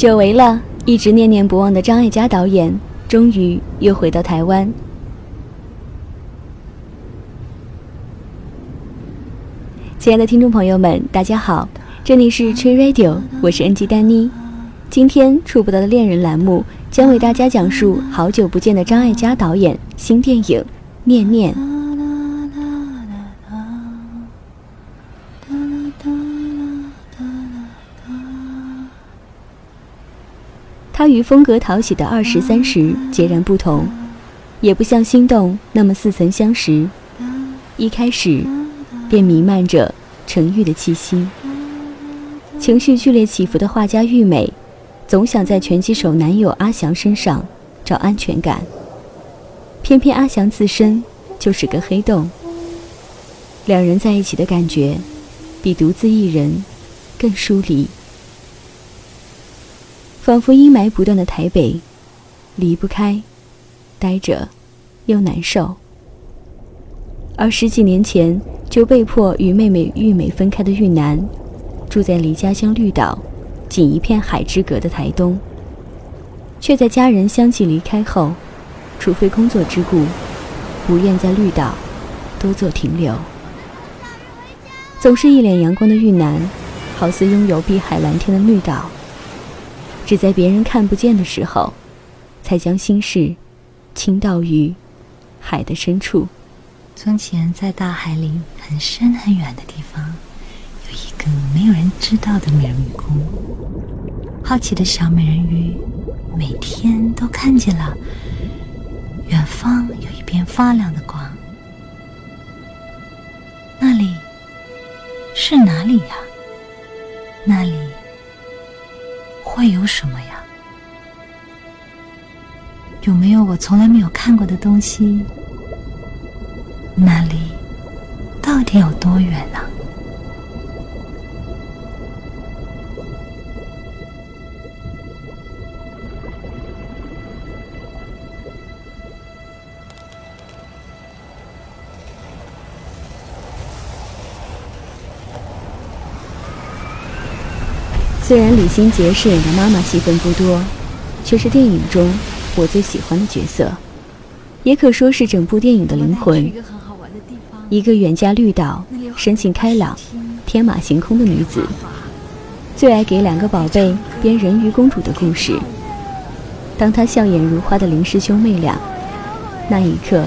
久违了，一直念念不忘的张艾嘉导演，终于又回到台湾。亲爱的听众朋友们，大家好，这里是吹 Radio，我是 NG 丹妮。今天《触不到的恋人》栏目将为大家讲述好久不见的张艾嘉导演新电影《念念》。它与风格讨喜的二十三十截然不同，也不像心动那么似曾相识。一开始便弥漫着沉郁的气息，情绪剧烈起伏的画家玉美，总想在拳击手男友阿翔身上找安全感，偏偏阿翔自身就是个黑洞。两人在一起的感觉，比独自一人更疏离。仿佛阴霾不断的台北，离不开，呆着，又难受。而十几年前就被迫与妹妹玉美分开的玉南，住在离家乡绿岛，仅一片海之隔的台东，却在家人相继离开后，除非工作之故，不愿在绿岛多做停留。总是一脸阳光的玉男，好似拥有碧海蓝天的绿岛。只在别人看不见的时候，才将心事倾倒于海的深处。从前，在大海里很深很远的地方，有一个没有人知道的美人鱼宫。好奇的小美人鱼每天都看见了远方有一片发亮的光。那里是哪里呀？那里。会有什么呀？有没有我从来没有看过的东西？那里到底有多远呢？虽然李心洁饰演的妈妈戏份不多，却是电影中我最喜欢的角色，也可说是整部电影的灵魂。一个远嫁绿岛、生性开朗、天马行空的女子，最爱给两个宝贝编人鱼公主的故事。当她笑眼如花的林氏兄妹俩，那一刻，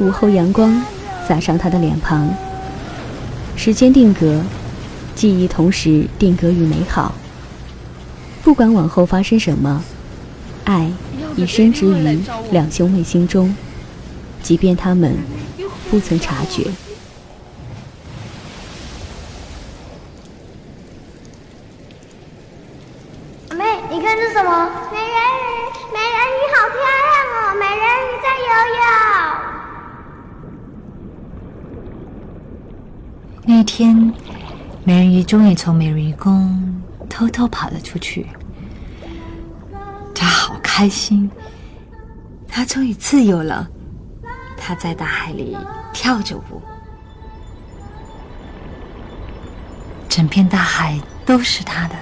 午后阳光洒上她的脸庞。时间定格。记忆同时定格于美好。不管往后发生什么，爱已深植于两兄妹心中，即便他们不曾察觉。妹，你看这什么？美人鱼，美人鱼好漂亮哦！美人鱼在游泳。那天。美鱼终于从美人鱼宫偷偷跑了出去，她好开心，她终于自由了。她在大海里跳着舞，整片大海都是她的。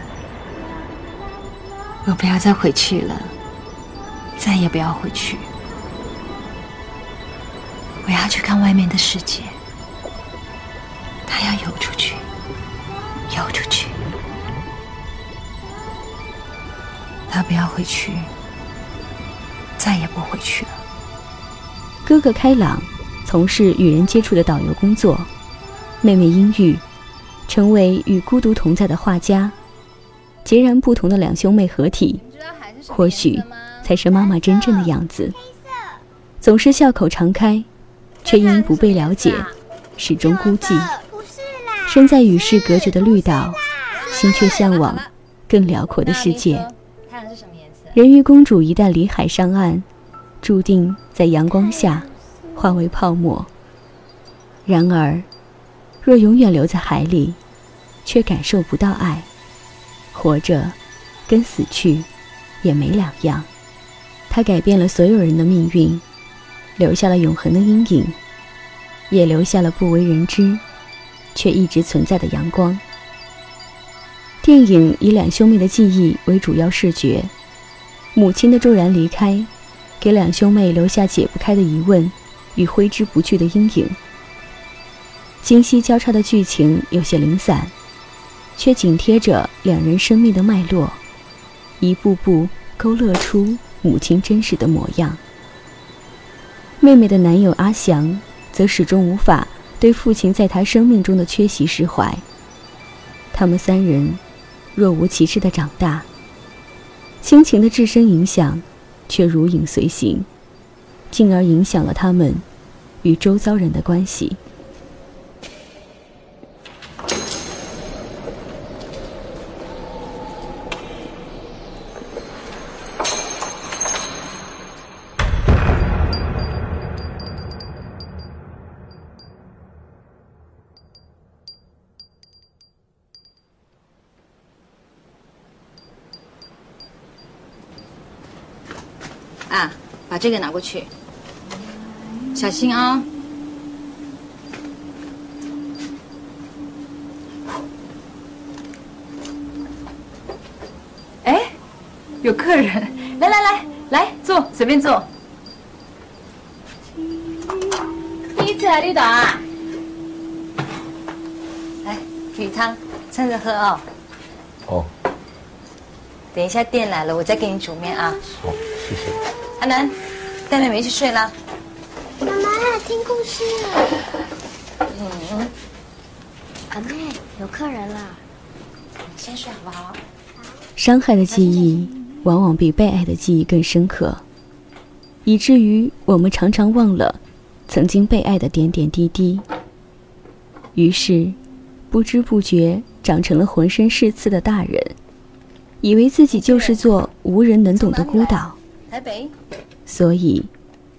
我不要再回去了，再也不要回去。我要去看外面的世界。他要有不要回去，再也不回去了。哥哥开朗，从事与人接触的导游工作；妹妹阴郁，成为与孤独同在的画家。截然不同的两兄妹合体，或许才是妈妈真正的样子。总是笑口常开，却因不被了解，始终孤寂。身在与世隔绝的绿岛，心却向往更辽阔的世界。人鱼公主一旦离海上岸，注定在阳光下化为泡沫。然而，若永远留在海里，却感受不到爱，活着跟死去也没两样。他改变了所有人的命运，留下了永恒的阴影，也留下了不为人知。却一直存在的阳光。电影以两兄妹的记忆为主要视觉，母亲的骤然离开，给两兄妹留下解不开的疑问与挥之不去的阴影。今昔交叉的剧情有些零散，却紧贴着两人生命的脉络，一步步勾勒出母亲真实的模样。妹妹的男友阿祥，则始终无法对父亲在他生命中的缺席释怀。他们三人。若无其事的长大，亲情的至深影响，却如影随形，进而影响了他们与周遭人的关系。把这个拿过去，小心啊！哎，有客人，来来来来坐，随便坐。第一次来绿岛啊？来，鱼汤，趁热喝哦。哦。等一下店来了，我再给你煮面啊。好，谢谢。阿南。带妹妹去睡了。妈妈听故事。嗯。阿妹，有客人了。先睡好不好？伤害的记忆往往比被爱的记忆更深刻，以至于我们常常忘了曾经被爱的点点滴滴。于是，不知不觉长成了浑身是刺的大人，以为自己就是座无人能懂的孤岛。台北。所以，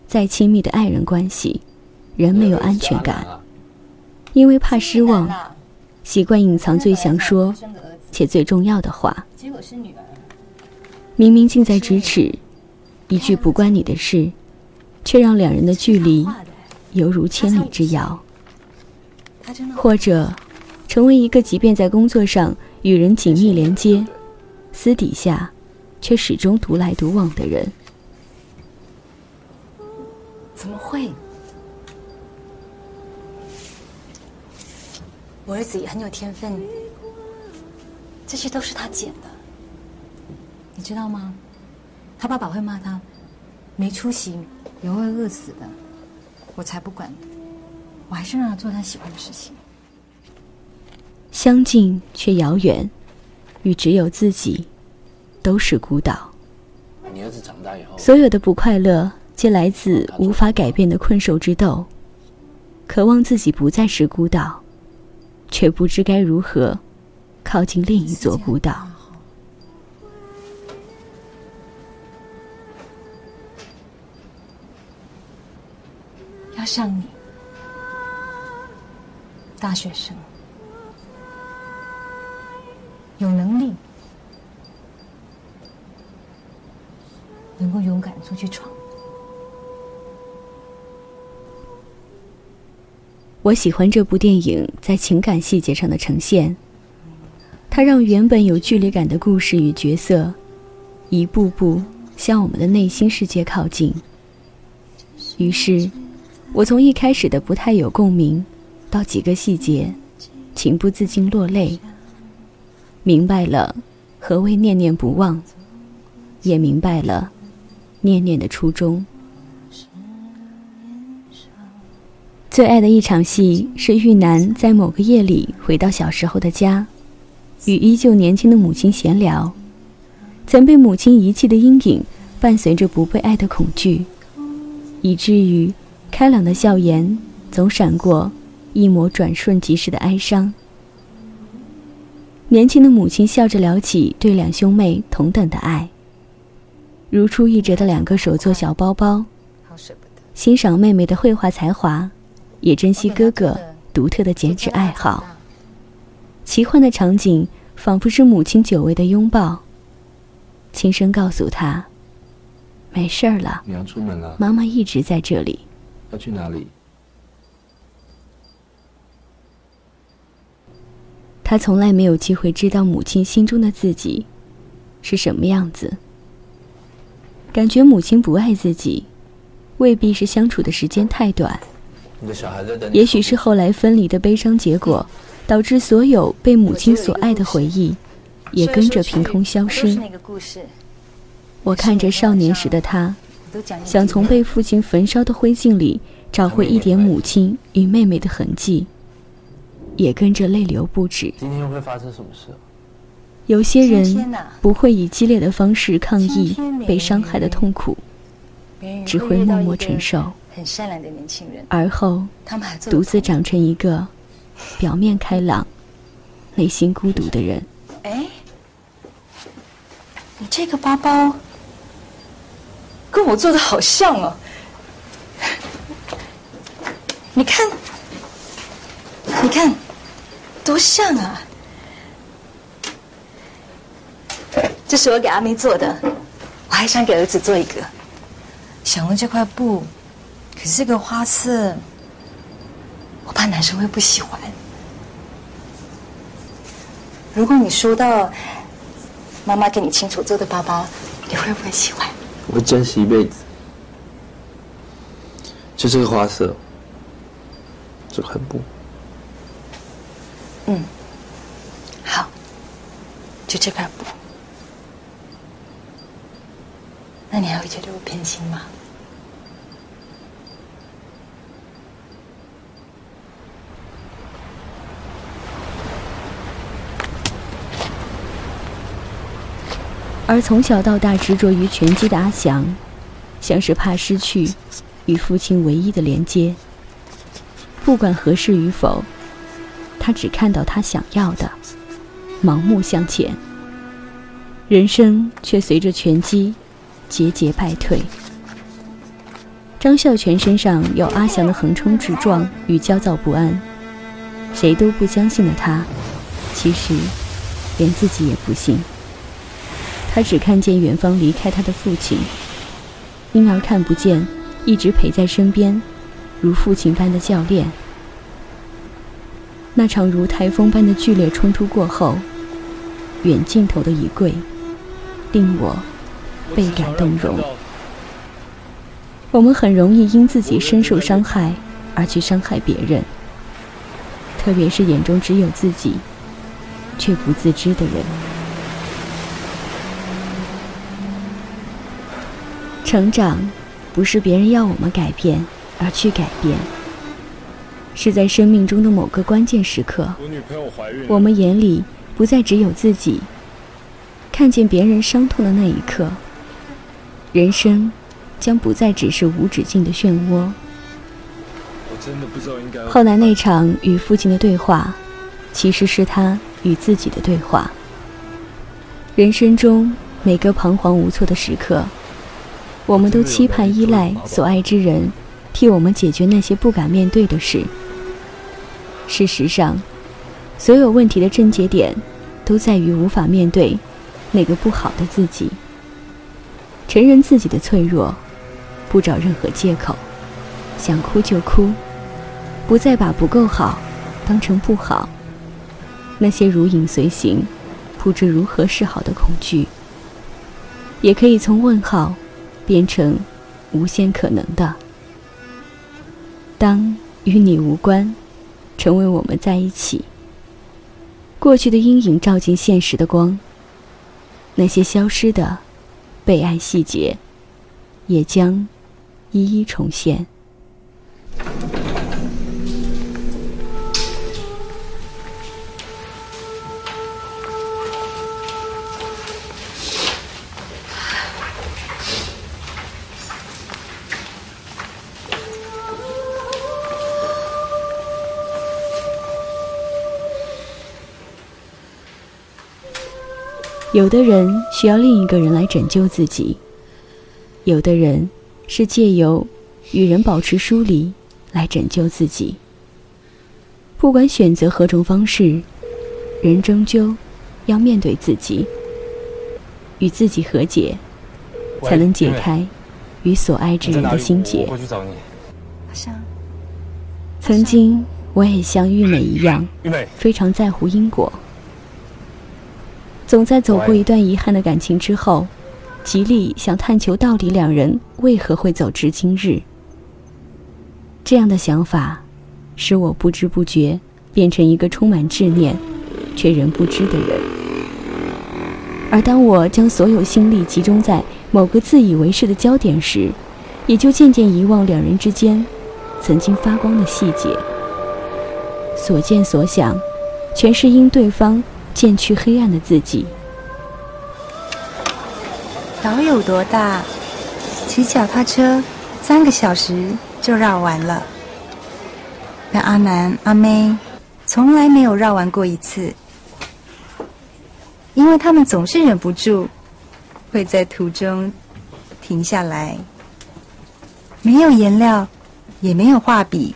再亲密的爱人关系，人没有安全感，因为怕失望，习惯隐藏最想说且最重要的话。明明近在咫尺，一句不关你的事，却让两人的距离犹如千里之遥。或者，成为一个即便在工作上与人紧密连接，私底下却始终独来独往的人。怎么会？我儿子也很有天分，这些都是他捡的，你知道吗？他爸爸会骂他没出息，也会饿死的。我才不管，我还是让他做他喜欢的事情。相近却遥远，与只有自己，都是孤岛。你儿子长大以后，所有的不快乐。皆来自无法改变的困兽之斗，渴望自己不再是孤岛，却不知该如何靠近另一座孤岛。要像你，大学生，有能力，能够勇敢出去闯。我喜欢这部电影在情感细节上的呈现，它让原本有距离感的故事与角色，一步步向我们的内心世界靠近。于是，我从一开始的不太有共鸣，到几个细节，情不自禁落泪。明白了何谓念念不忘，也明白了念念的初衷。最爱的一场戏是玉楠在某个夜里回到小时候的家，与依旧年轻的母亲闲聊。曾被母亲遗弃的阴影，伴随着不被爱的恐惧，以至于开朗的笑颜总闪过一抹转瞬即逝的哀伤。年轻的母亲笑着聊起对两兄妹同等的爱，如出一辙的两个手做小包包，欣赏妹妹的绘画才华。也珍惜哥哥独特的剪纸爱好。奇幻的场景仿佛是母亲久违的拥抱，轻声告诉他：“没事儿了。”你要出门了？妈妈一直在这里。要去哪里？他从来没有机会知道母亲心中的自己是什么样子。感觉母亲不爱自己，未必是相处的时间太短。也许是后来分离的悲伤结果，导致所有被母亲所爱的回忆，也跟着凭空消失。我看着少年时的他，想从被父亲焚烧的灰烬里找回一点母亲与妹妹的痕迹，也跟着泪流不止。今天又会发生什么事？有些人不会以激烈的方式抗议被伤害的痛苦，只会默默承受，很善良的年轻人，而后他们还独自长成一个表面开朗、内心孤独的人。哎，你这个包包跟我做的好像哦。你看，你看，多像啊！这是我给阿妹做的，我还想给儿子做一个。想用这块布，可是这个花色，我怕男生会不喜欢。如果你收到妈妈给你亲手做的包包，你会不会喜欢？我会珍惜一辈子。就这个花色，这块布，嗯，好，就这块布。那你还会觉得我偏心吗？而从小到大执着于拳击的阿翔，像是怕失去与父亲唯一的连接。不管合适与否，他只看到他想要的，盲目向前。人生却随着拳击节节败退。张孝全身上有阿翔的横冲直撞与焦躁不安，谁都不相信的他，其实连自己也不信。他只看见远方离开他的父亲，因而看不见一直陪在身边，如父亲般的教练。那场如台风般的剧烈冲突过后，远镜头的一跪，令我倍感动容。我们很容易因自己深受伤害而去伤害别人，特别是眼中只有自己，却不自知的人。成长，不是别人要我们改变而去改变，是在生命中的某个关键时刻，我们眼里不再只有自己，看见别人伤痛的那一刻，人生将不再只是无止境的漩涡。后来那场与父亲的对话，其实是他与自己的对话。人生中每个彷徨无措的时刻，我们都期盼依赖所爱之人，替我们解决那些不敢面对的事。事实上，所有问题的症结点，都在于无法面对那个不好的自己。承认自己的脆弱，不找任何借口，想哭就哭，不再把不够好当成不好。那些如影随形、不知如何是好的恐惧，也可以从问号变成无限可能的。当与你无关，成为我们在一起。过去的阴影照进现实的光，那些消失的被爱细节，也将一一重现。有的人需要另一个人来拯救自己，有的人是借由与人保持疏离来拯救自己。不管选择何种方式，人终究要面对自己，与自己和解，才能解开与所爱之人的心结我。过去找你。好像曾经，我也像玉美一样，非常在乎因果。总在走过一段遗憾的感情之后，极力想探求到底两人为何会走至今日。这样的想法，使我不知不觉变成一个充满执念，却人不知的人。而当我将所有心力集中在某个自以为是的焦点时，也就渐渐遗忘两人之间曾经发光的细节。所见所想，全是因对方渐去黑暗的自己。岛有多大？骑脚踏车三个小时就绕完了。但阿南、阿妹从来没有绕完过一次，因为他们总是忍不住会在途中停下来。没有颜料，也没有画笔，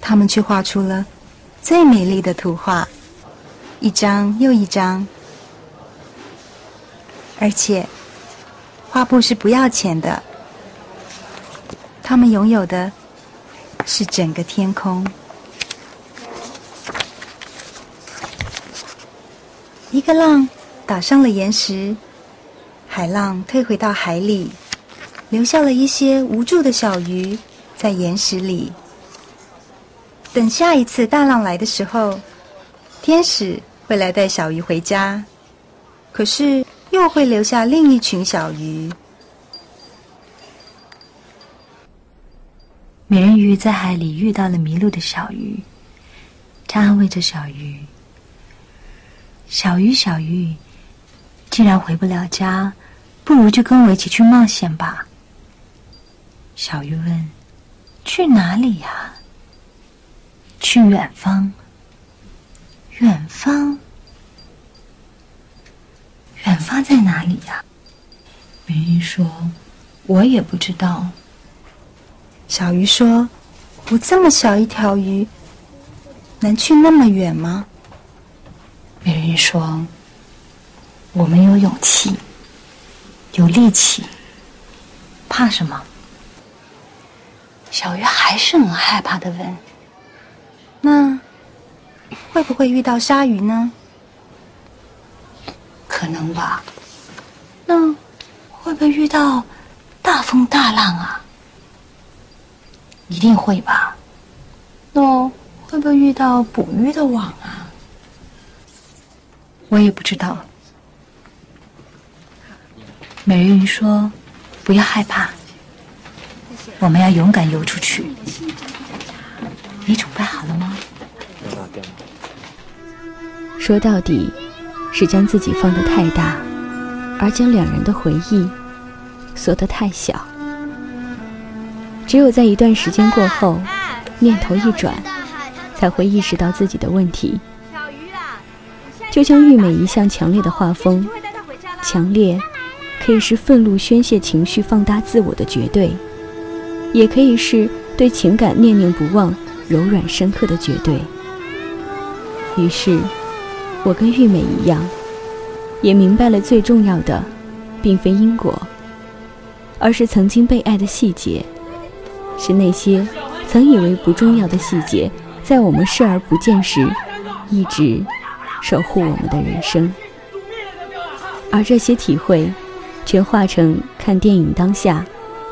他们却画出了最美丽的图画，一张又一张，而且画布是不要钱的。他们拥有的是整个天空。一个浪打上了岩石，海浪退回到海里。留下了一些无助的小鱼在岩石里。等下一次大浪来的时候，天使会来带小鱼回家，可是又会留下另一群小鱼。美人鱼在海里遇到了迷路的小鱼，它安慰着小鱼：“小鱼，小鱼，既然回不了家，不如就跟我一起去冒险吧。”小鱼问：“去哪里呀？”“去远方。”“远方？远方在哪里呀？”美人鱼说：“我也不知道。”小鱼说：“我这么小一条鱼，能去那么远吗？”美人鱼说：“我们有勇气，有力气，怕什么？”小鱼还是很害怕的问：“那会不会遇到鲨鱼呢？”“可能吧。”“那会不会遇到大风大浪啊？”“一定会吧。”“那会不会遇到捕鱼的网啊？”“我也不知道。”美人鱼说：“不要害怕。”我们要勇敢游出去。你准备好了吗？说到底，是将自己放得太大，而将两人的回忆缩得太小。只有在一段时间过后，念头一转，才会意识到自己的问题。就像玉美一向强烈的画风，强烈可以是愤怒宣泄情绪、放大自我的绝对。也可以是对情感念念不忘、柔软深刻的绝对。于是，我跟玉美一样，也明白了最重要的，并非因果，而是曾经被爱的细节，是那些曾以为不重要的细节，在我们视而不见时，一直守护我们的人生。而这些体会，全化成看电影当下。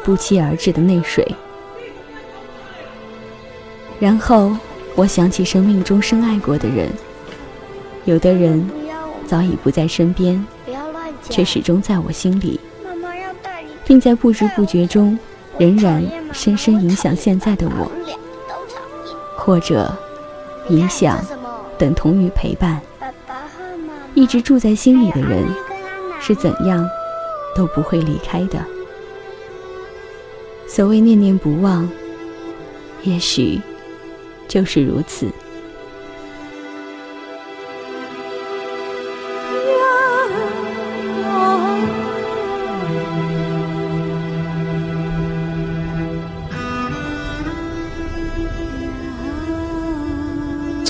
不期而至的泪水，然后我想起生命中深爱过的人，有的人早已不在身边，却始终在我心里，并在不知不觉中仍然深深影响现在的我。或者，影响等同于陪伴。一直住在心里的人，是怎样都不会离开的。所谓念念不忘，也许就是如此。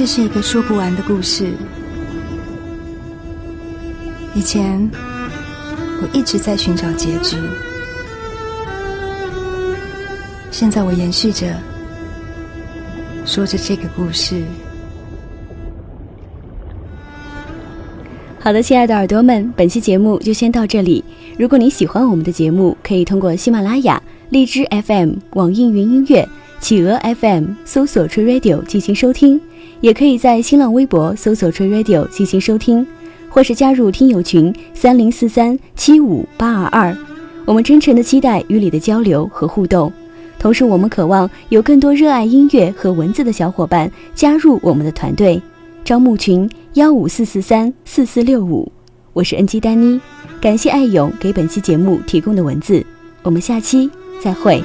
这是一个说不完的故事。以前，我一直在寻找结局。现在我延续着，说着这个故事。好的，亲爱的耳朵们，本期节目就先到这里。如果你喜欢我们的节目，可以通过喜马拉雅、荔枝 FM、网易云音乐、企鹅 FM 搜索“ “Tree radio” 进行收听，也可以在新浪微博搜索“吹 radio” 进行收听，或是加入听友群三零四三七五八二二。我们真诚的期待与你的交流和互动，同时我们渴望有更多热爱音乐和文字的小伙伴加入我们的团队。招募群幺五四四三四四六五，我是恩基丹妮。感谢爱勇给本期节目提供的文字，我们下期再会。